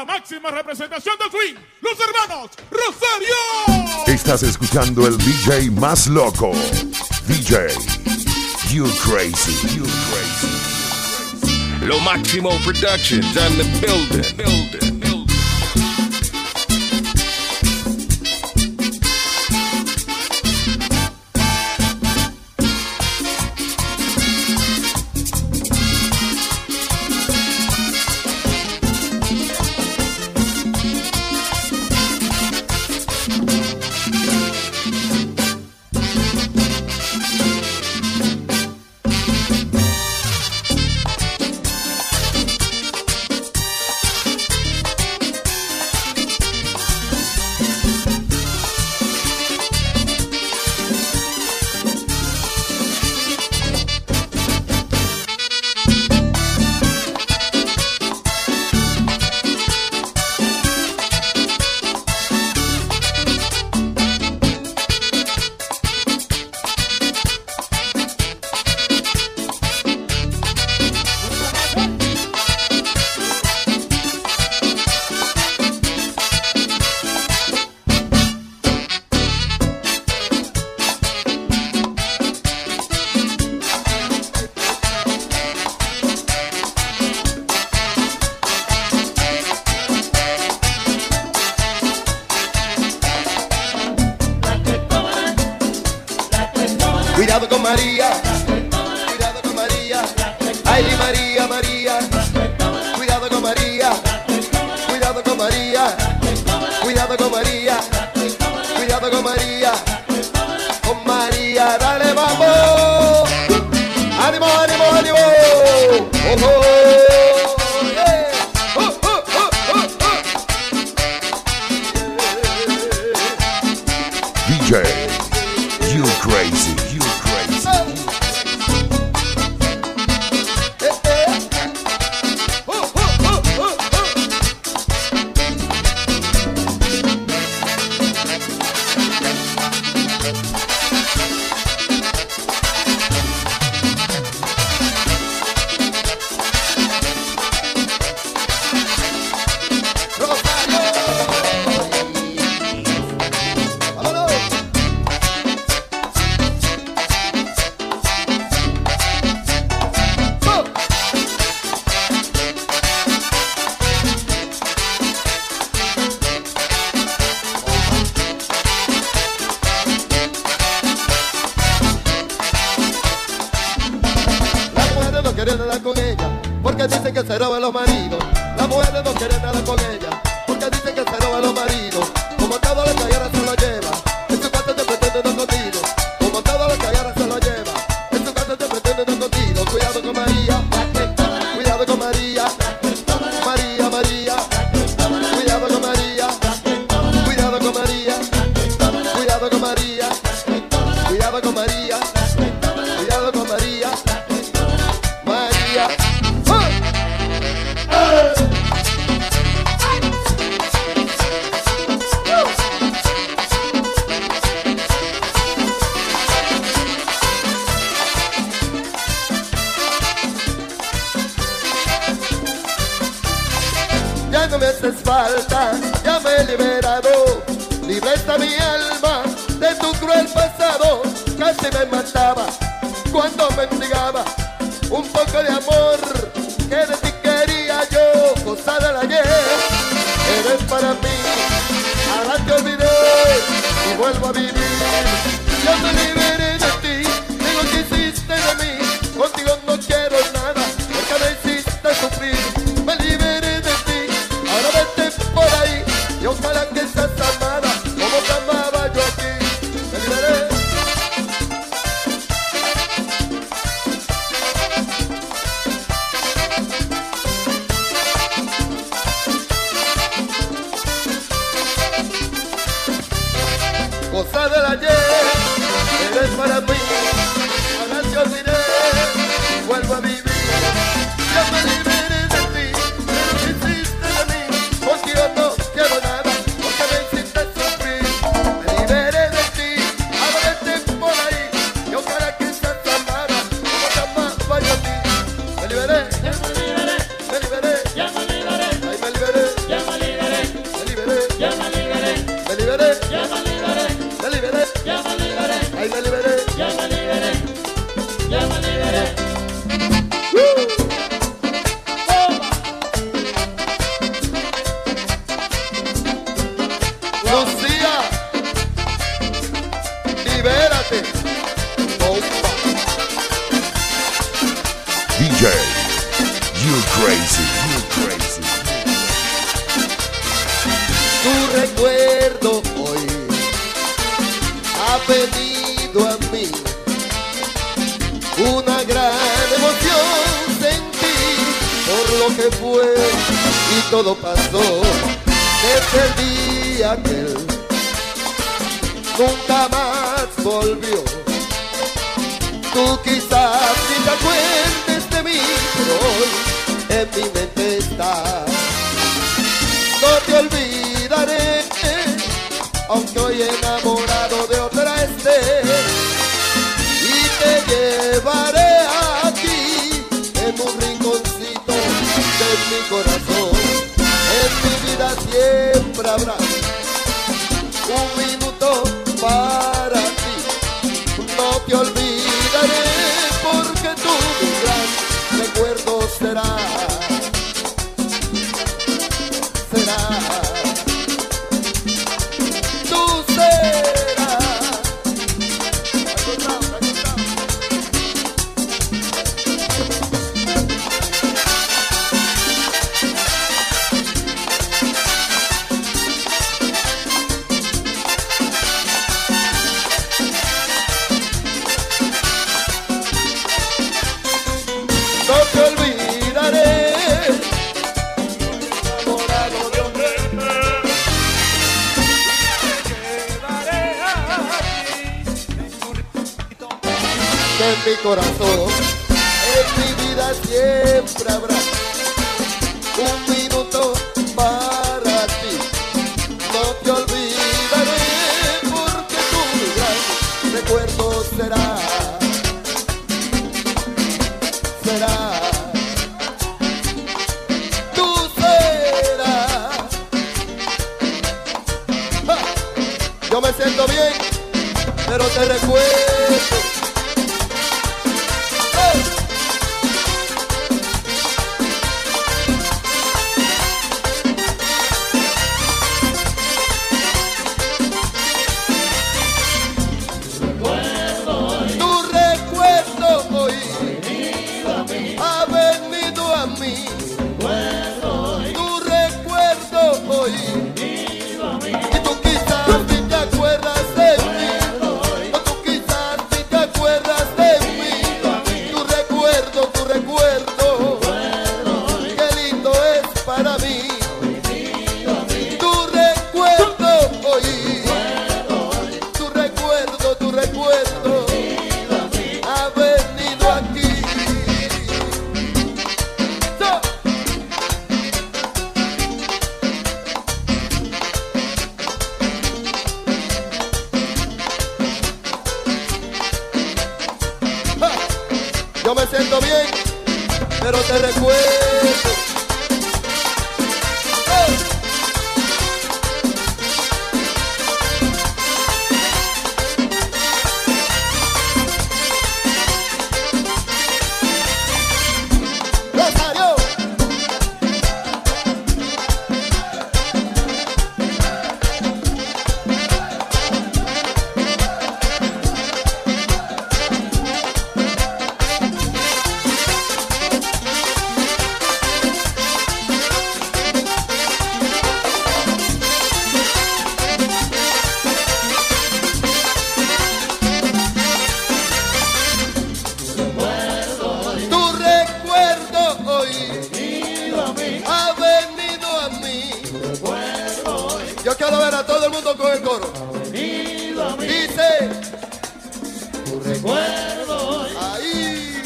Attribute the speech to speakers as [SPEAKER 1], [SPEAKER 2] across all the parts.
[SPEAKER 1] La máxima representación de swing, los hermanos Rosario.
[SPEAKER 2] Estás escuchando el DJ más loco. DJ, you crazy, you crazy.
[SPEAKER 3] Lo Máximo Productions, and the building, building.
[SPEAKER 4] María. Cuidado con María. Ay, María, María. Cuidado con María. Cuidado con María. Cuidado con María. falta, ya me he liberado. Libre está mi alma de tu cruel pasado. Casi me mataba cuando mendigaba un poco de amor que de ti quería yo, cosa del ayer. Eres para mí, ahora te olvidé y vuelvo a vivir. gozar del ayer, eres para mí, para se olvidar. Una gran emoción sentí por lo que fue y todo pasó desde el día que él nunca más volvió. Tú quizás ni te acuerdes de mí, pero hoy en mi mente está. No te olvidaré, aunque hoy enamorado corazón, en mi vida siempre habrá un minuto para ti. No te olvidaré porque mi gran recuerdo será. Será. Yo me siento bien, pero te recuerdo. Yo me siento bien, pero te recuerdo. A todo el mundo con el coro. Dice. Tu recuerdo ahí.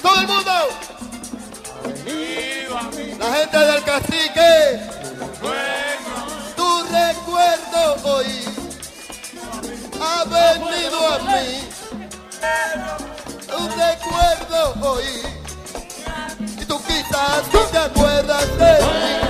[SPEAKER 4] Todo el mundo. La gente del cacique. Tu recuerdo hoy ha venido a mí un recuerdo hoy tú quizás no te acuerdas de mí